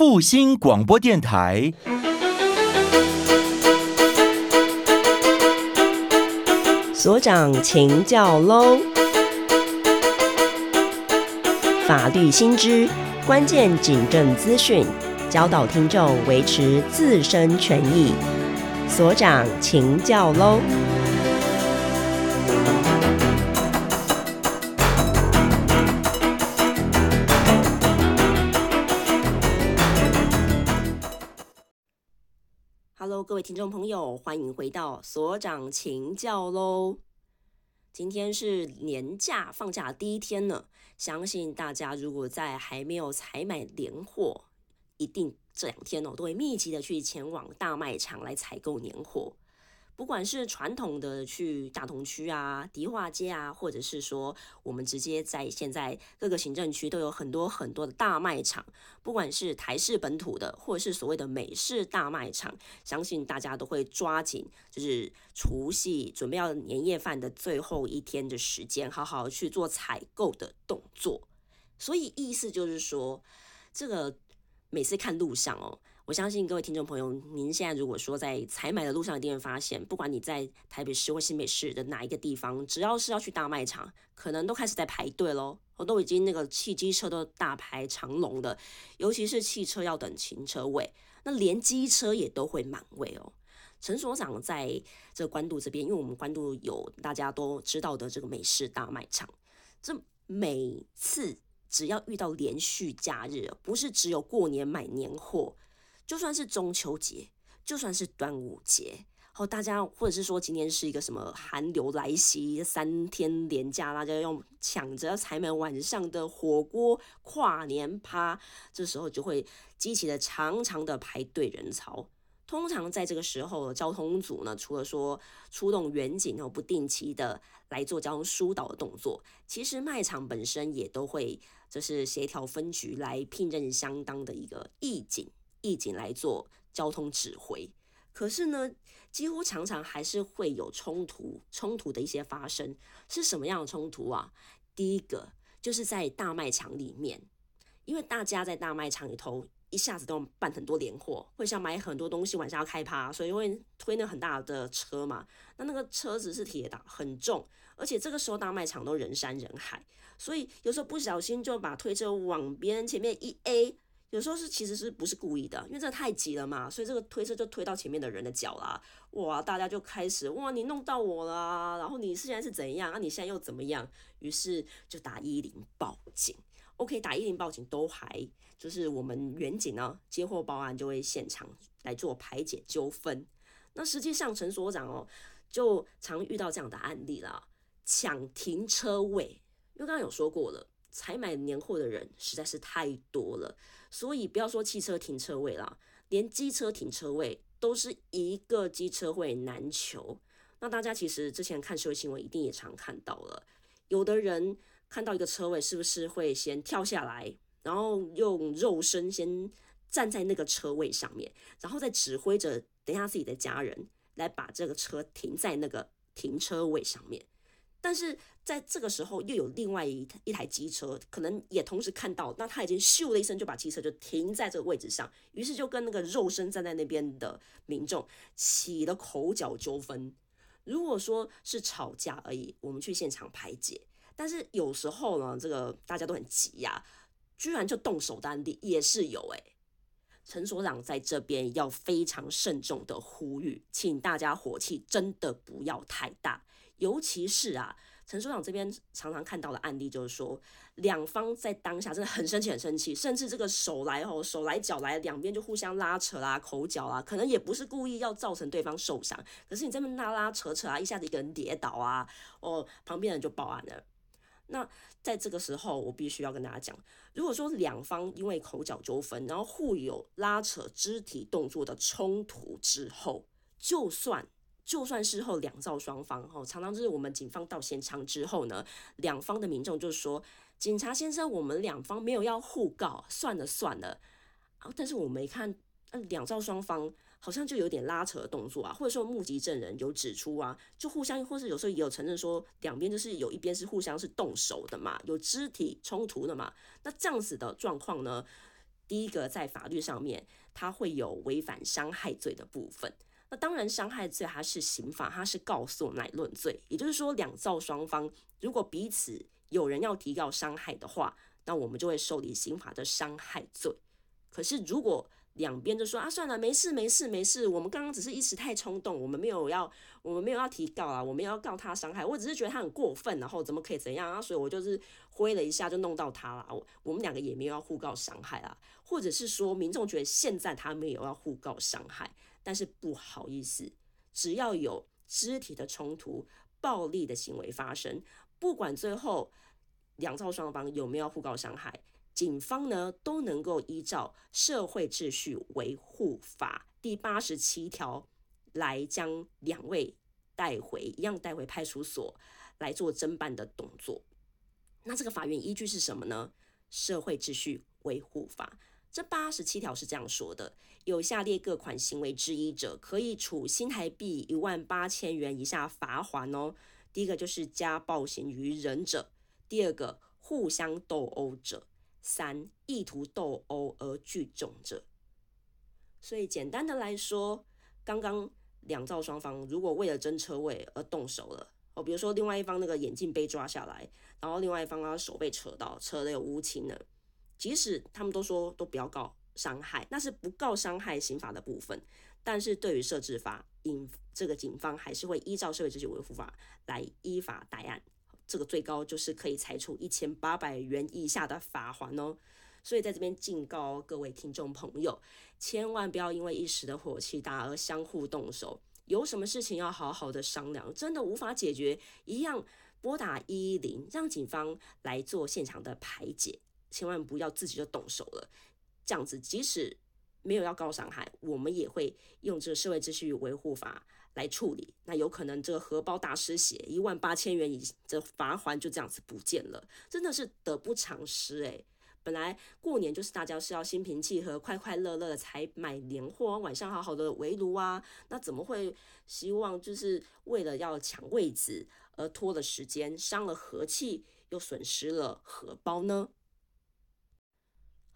复兴广播电台。所长，请教喽！法律新知，关键警政资讯，教导听众维持自身权益。所长，请教喽！各位听众朋友，欢迎回到所长请教喽！今天是年假放假第一天呢，相信大家如果在还没有采买年货，一定这两天哦都会密集的去前往大卖场来采购年货。不管是传统的去大同区啊、迪化街啊，或者是说我们直接在现在各个行政区都有很多很多的大卖场，不管是台式本土的，或者是所谓的美式大卖场，相信大家都会抓紧，就是除夕准备要年夜饭的最后一天的时间，好好去做采购的动作。所以意思就是说，这个每次看路上哦。我相信各位听众朋友，您现在如果说在采买的路上，一定会发现，不管你在台北市或新北市的哪一个地方，只要是要去大卖场，可能都开始在排队喽。我都已经那个汽机车都大排长龙的，尤其是汽车要等停车位，那连机车也都会满位哦。陈所长在这关渡这边，因为我们关渡有大家都知道的这个美式大卖场，这每次只要遇到连续假日，不是只有过年买年货。就算是中秋节，就算是端午节，后，大家或者是说今天是一个什么寒流来袭，三天连假，大家用抢着采买晚上的火锅跨年趴，这时候就会激起了长长的排队人潮。通常在这个时候，交通组呢，除了说出动远警哦，不定期的来做交通疏导的动作，其实卖场本身也都会就是协调分局来聘任相当的一个义警。义警来做交通指挥，可是呢，几乎常常还是会有冲突，冲突的一些发生是什么样的冲突啊？第一个就是在大卖场里面，因为大家在大卖场里头一下子都办很多年货，会想买很多东西，晚上要开趴，所以会推那很大的车嘛。那那个车子是铁的，很重，而且这个时候大卖场都人山人海，所以有时候不小心就把推车往别人前面一 A。有时候是其实是不是故意的，因为这太急了嘛，所以这个推车就推到前面的人的脚啦，哇，大家就开始哇，你弄到我了，然后你现在是怎样啊？你现在又怎么样？于是就打一零报警。OK，打一零报警都还就是我们远警呢接获报案就会现场来做排解纠纷。那实际上陈所长哦就常遇到这样的案例啦，抢停车位，因为刚刚有说过了，采买年货的人实在是太多了。所以不要说汽车停车位啦，连机车停车位都是一个机车位难求。那大家其实之前看社会新闻，一定也常看到了，有的人看到一个车位，是不是会先跳下来，然后用肉身先站在那个车位上面，然后再指挥着等下自己的家人来把这个车停在那个停车位上面。但是在这个时候，又有另外一一台机车，可能也同时看到，那他已经咻的一声就把机车就停在这个位置上，于是就跟那个肉身站在那边的民众起了口角纠纷。如果说是吵架而已，我们去现场排解；但是有时候呢，这个大家都很急呀，居然就动手的案例也是有诶。陈所长在这边要非常慎重的呼吁，请大家火气真的不要太大。尤其是啊，陈所长这边常常看到的案例，就是说两方在当下真的很生气，很生气，甚至这个手来哦，手来脚来，两边就互相拉扯啦、口角啊，可能也不是故意要造成对方受伤，可是你这么拉拉扯扯啊，一下子一个人跌倒啊，哦，旁边人就报案了。那在这个时候，我必须要跟大家讲，如果说两方因为口角纠纷，然后互有拉扯、肢体动作的冲突之后，就算。就算事后两造双方，哈，常常就是我们警方到现场之后呢，两方的民众就说：“警察先生，我们两方没有要互告，算了算了。”啊，但是我没看，两造双方好像就有点拉扯的动作啊，或者说目击证人有指出啊，就互相，或是有时候也有承认说，两边就是有一边是互相是动手的嘛，有肢体冲突的嘛。那这样子的状况呢，第一个在法律上面，它会有违反伤害罪的部分。那当然，伤害罪它是刑法，它是告诉乃论罪，也就是说，两造双方如果彼此有人要提告伤害的话，那我们就会受理刑法的伤害罪。可是如果两边就说啊，算了，没事没事没事，我们刚刚只是一时太冲动，我们没有要，我们没有要提告啊，我们要告他伤害，我只是觉得他很过分，然后怎么可以怎样啊？所以我就是挥了一下就弄到他了，我我们两个也没有要互告伤害啊，或者是说民众觉得现在他没有要互告伤害。但是不好意思，只要有肢体的冲突、暴力的行为发生，不管最后两造双方有没有互告伤害，警方呢都能够依照《社会秩序维护法》第八十七条来将两位带回，一样带回派出所来做侦办的动作。那这个法院依据是什么呢？《社会秩序维护法》。这八十七条是这样说的：有下列各款行为之一者，可以处新台币一万八千元以下罚款哦。第一个就是家暴行于人者；第二个互相斗殴者；三意图斗殴而聚众者。所以简单的来说，刚刚两造双方如果为了争车位而动手了哦，比如说另外一方那个眼镜被抓下来，然后另外一方他手被扯到，扯的有乌青了。即使他们都说都不要告伤害，那是不告伤害刑法的部分。但是对于设置法，警这个警方还是会依照社会秩序维护法来依法逮案。这个最高就是可以裁处一千八百元以下的罚款哦。所以在这边警告各位听众朋友，千万不要因为一时的火气大而相互动手。有什么事情要好好的商量，真的无法解决，一样拨打一一零，让警方来做现场的排解。千万不要自己就动手了，这样子即使没有要告伤害，我们也会用这个社会秩序维护法来处理。那有可能这个荷包大失血，一万八千元以这罚款就这样子不见了，真的是得不偿失诶。本来过年就是大家是要心平气和、快快乐乐的才买年货，晚上好好的围炉啊，那怎么会希望就是为了要抢位子而拖了时间，伤了和气，又损失了荷包呢？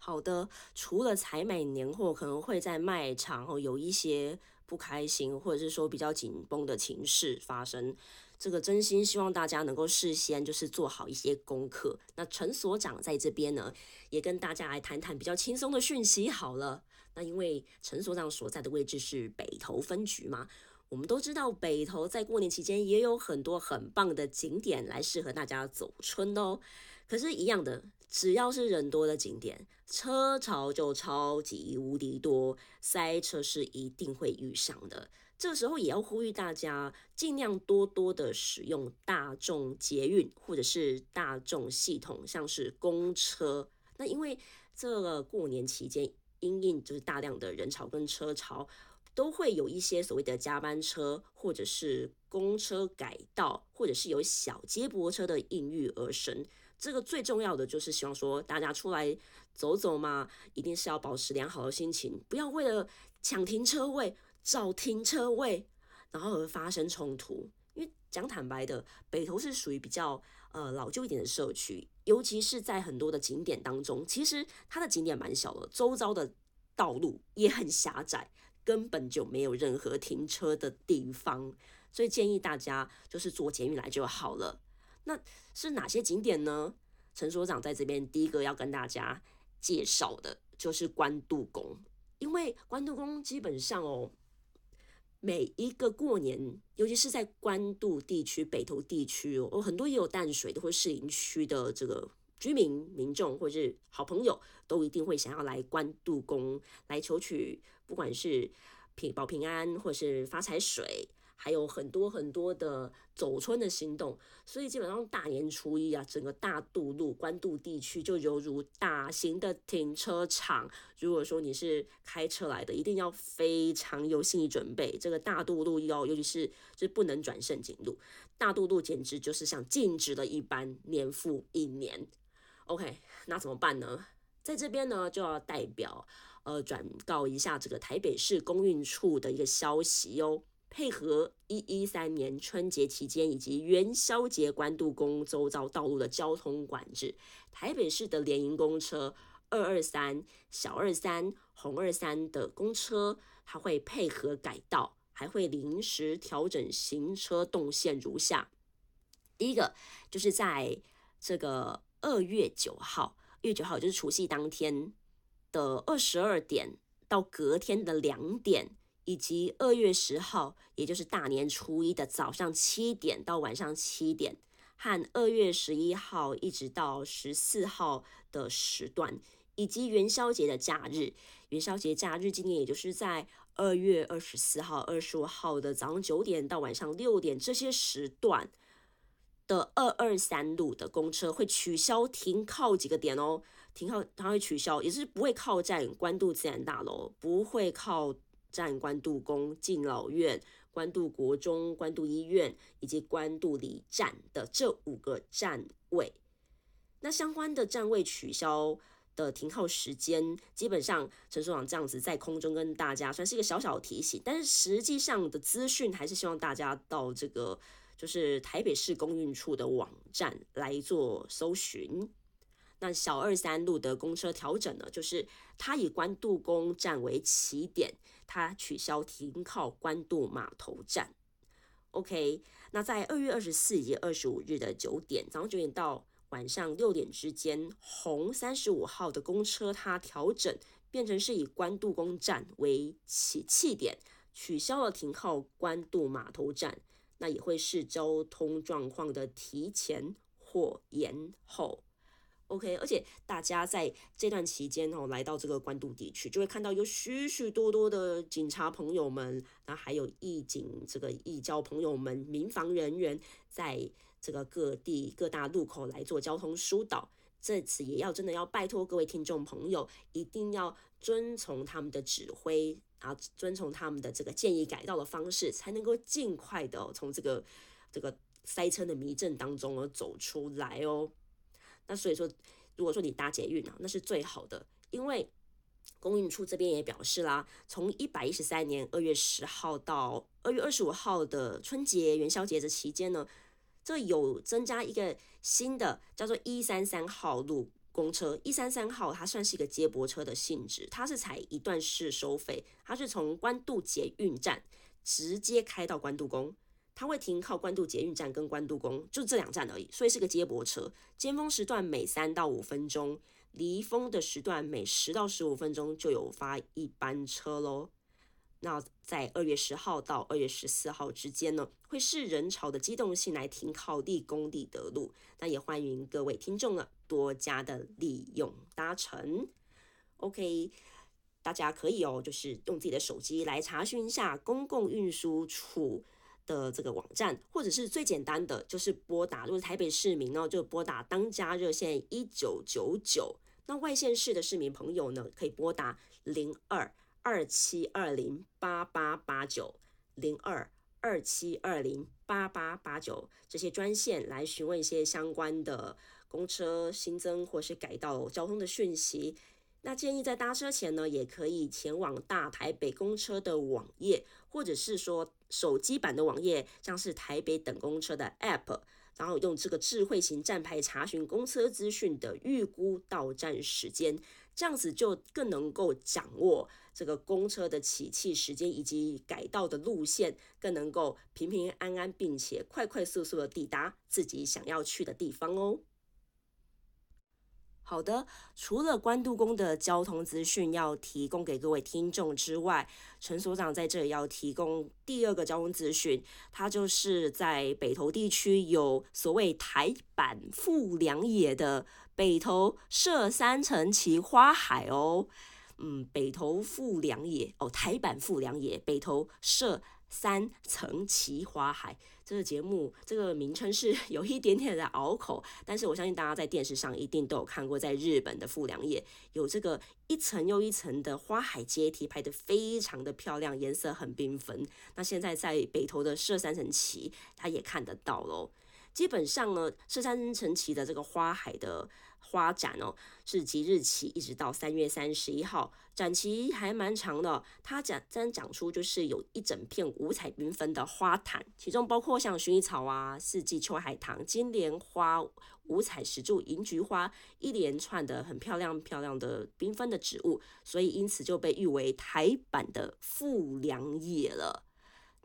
好的，除了采买年货可能会在卖场后有一些不开心，或者是说比较紧绷的情势发生，这个真心希望大家能够事先就是做好一些功课。那陈所长在这边呢，也跟大家来谈谈比较轻松的讯息。好了，那因为陈所长所在的位置是北投分局嘛，我们都知道北投在过年期间也有很多很棒的景点来适合大家走春哦。可是，一样的，只要是人多的景点，车潮就超级无敌多，塞车是一定会遇上的。这时候也要呼吁大家，尽量多多的使用大众捷运或者是大众系统，像是公车。那因为这个过年期间，因应就是大量的人潮跟车潮，都会有一些所谓的加班车或者是公车改道，或者是有小接驳车的应运而生。这个最重要的就是希望说，大家出来走走嘛，一定是要保持良好的心情，不要为了抢停车位、找停车位，然后而发生冲突。因为讲坦白的，北投是属于比较呃老旧一点的社区，尤其是在很多的景点当中，其实它的景点蛮小的，周遭的道路也很狭窄，根本就没有任何停车的地方，所以建议大家就是坐捷运来就好了。那是哪些景点呢？陈所长在这边第一个要跟大家介绍的就是关渡宫，因为关渡宫基本上哦，每一个过年，尤其是在关渡地区、北投地区哦，很多也有淡水的或士林区的这个居民、民众或者是好朋友，都一定会想要来关渡宫来求取，不管是平保平安或是发财水。还有很多很多的走春的行动，所以基本上大年初一啊，整个大渡路官渡地区就犹如大型的停车场。如果说你是开车来的，一定要非常有心理准备。这个大渡路要，尤其是就是不能转胜景路，大渡路简直就是像静止的一般，年复一年。OK，那怎么办呢？在这边呢，就要代表呃转告一下这个台北市公运处的一个消息哟。配合一一三年春节期间以及元宵节关渡宫周遭道路的交通管制，台北市的联营公车二二三、小二三、红二三的公车，它会配合改道，还会临时调整行车动线如下。第一个就是在这个二月九号，二月九号就是除夕当天的二十二点到隔天的两点，以及二月十号，也就是大年初一的早上七点到晚上七点，和二月十一号一直到十四号的时段，以及元宵节的假日。元宵节假日今年也就是在二月二十四号、二十五号的早上九点到晚上六点这些时段。的二二三路的公车会取消停靠几个点哦，停靠它会取消，也是不会靠站关渡自然大楼，不会靠站关渡宫、敬老院、关渡国中、关渡医院以及关渡里站的这五个站位。那相关的站位取消的停靠时间，基本上陈所长这样子在空中跟大家算是一个小小的提醒，但是实际上的资讯还是希望大家到这个。就是台北市公运处的网站来做搜寻。那小二三路的公车调整呢，就是它以关渡宫站为起点，它取消停靠关渡码头站。OK，那在二月二十四以及二十五日的九点，早上九点到晚上六点之间，红三十五号的公车它调整变成是以关渡宫站为起起点，取消了停靠关渡码头站。那也会是交通状况的提前或延后，OK，而且大家在这段期间哦，来到这个关渡地区，就会看到有许许多多的警察朋友们，然后还有义警这个义交朋友们、民防人员，在这个各地各大路口来做交通疏导。这次也要真的要拜托各位听众朋友，一定要遵从他们的指挥。啊，遵从他们的这个建议改道的方式，才能够尽快的从这个这个塞车的迷阵当中而走出来哦。那所以说，如果说你搭捷运啊，那是最好的，因为公运处这边也表示啦，从一百一十三年二月十号到二月二十五号的春节元宵节这期间呢，这有增加一个新的叫做一三三号路。公车一三三号，它算是一个接驳车的性质，它是采一段式收费，它是从关渡捷运站直接开到关渡宫，它会停靠关渡捷运站跟关渡宫，就这两站而已，所以是个接驳车。尖峰时段每三到五分钟，离峰的时段每十到十五分钟就有发一班车喽。那在二月十号到二月十四号之间呢，会视人潮的机动性来停靠立功立德路。那也欢迎各位听众呢多加的利用搭乘。OK，大家可以哦，就是用自己的手机来查询一下公共运输处的这个网站，或者是最简单的就是拨打，如果台北市民呢就拨打当家热线一九九九。那外县市的市民朋友呢，可以拨打零二。二七二零八八八九零二二七二零八八八九这些专线来询问一些相关的公车新增或是改道交通的讯息。那建议在搭车前呢，也可以前往大台北公车的网页，或者是说手机版的网页，像是台北等公车的 App，然后用这个智慧型站牌查询公车资讯的预估到站时间。这样子就更能够掌握这个公车的起讫时间以及改道的路线，更能够平平安安并且快快速速的抵达自己想要去的地方哦。好的，除了关渡宫的交通资讯要提供给各位听众之外，陈所长在这里要提供第二个交通资讯，它就是在北投地区有所谓台版富良野的北投设三层旗花海哦，嗯，北投富良野哦，台版富良野，北投设。三层奇花海这个节目，这个名称是 有一点点的拗口，但是我相信大家在电视上一定都有看过，在日本的富良野有这个一层又一层的花海阶梯，拍得非常的漂亮，颜色很缤纷。那现在在北投的社三层旗，它也看得到喽。基本上呢，社三层旗的这个花海的花展哦，是即日起一直到三月三十一号，展期还蛮长的。它讲真讲出就是有一整片五彩缤纷的花坛，其中包括像薰衣草啊、四季秋海棠、金莲花、五彩石柱、银菊花，一连串的很漂亮漂亮的缤纷的植物，所以因此就被誉为台版的富良野了。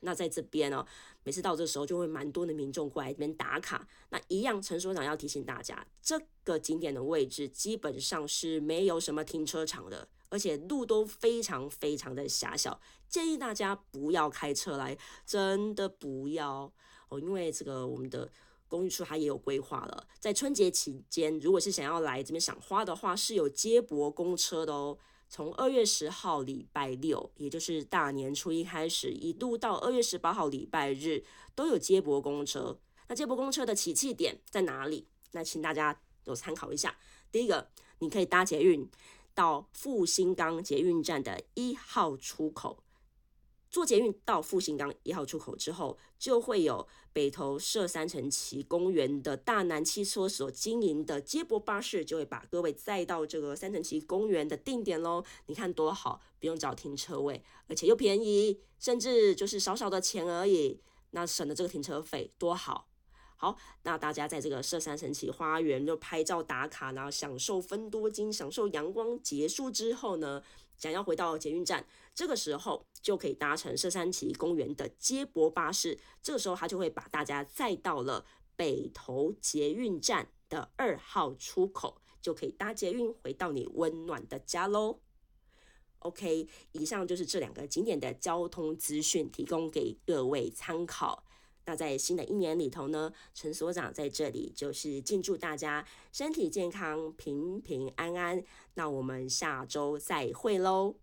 那在这边呢，每次到这时候就会蛮多的民众过来这边打卡。那一样，陈所长要提醒大家，这个景点的位置基本上是没有什么停车场的，而且路都非常非常的狭小，建议大家不要开车来，真的不要哦，因为这个我们的公寓处它也有规划了，在春节期间，如果是想要来这边赏花的话，是有接驳公车的哦。从二月十号礼拜六，也就是大年初一开始，一度到二月十八号礼拜日，都有接驳公车。那接驳公车的起讫点在哪里？那请大家有参考一下。第一个，你可以搭捷运到复兴港捷运站的一号出口。坐捷运到复兴港一号出口之后，就会有北投社三层旗公园的大南汽车所经营的接驳巴士，就会把各位载到这个三层旗公园的定点喽。你看多好，不用找停车位，而且又便宜，甚至就是少少的钱而已，那省了这个停车费，多好。好，那大家在这个社三层旗花园就拍照打卡，然后享受分多金，享受阳光。结束之后呢？想要回到捷运站，这个时候就可以搭乘社山崎公园的接驳巴士。这个时候，他就会把大家载到了北投捷运站的二号出口，就可以搭捷运回到你温暖的家喽。OK，以上就是这两个景点的交通资讯，提供给各位参考。那在新的一年里头呢，陈所长在这里就是敬祝大家身体健康、平平安安。那我们下周再会喽。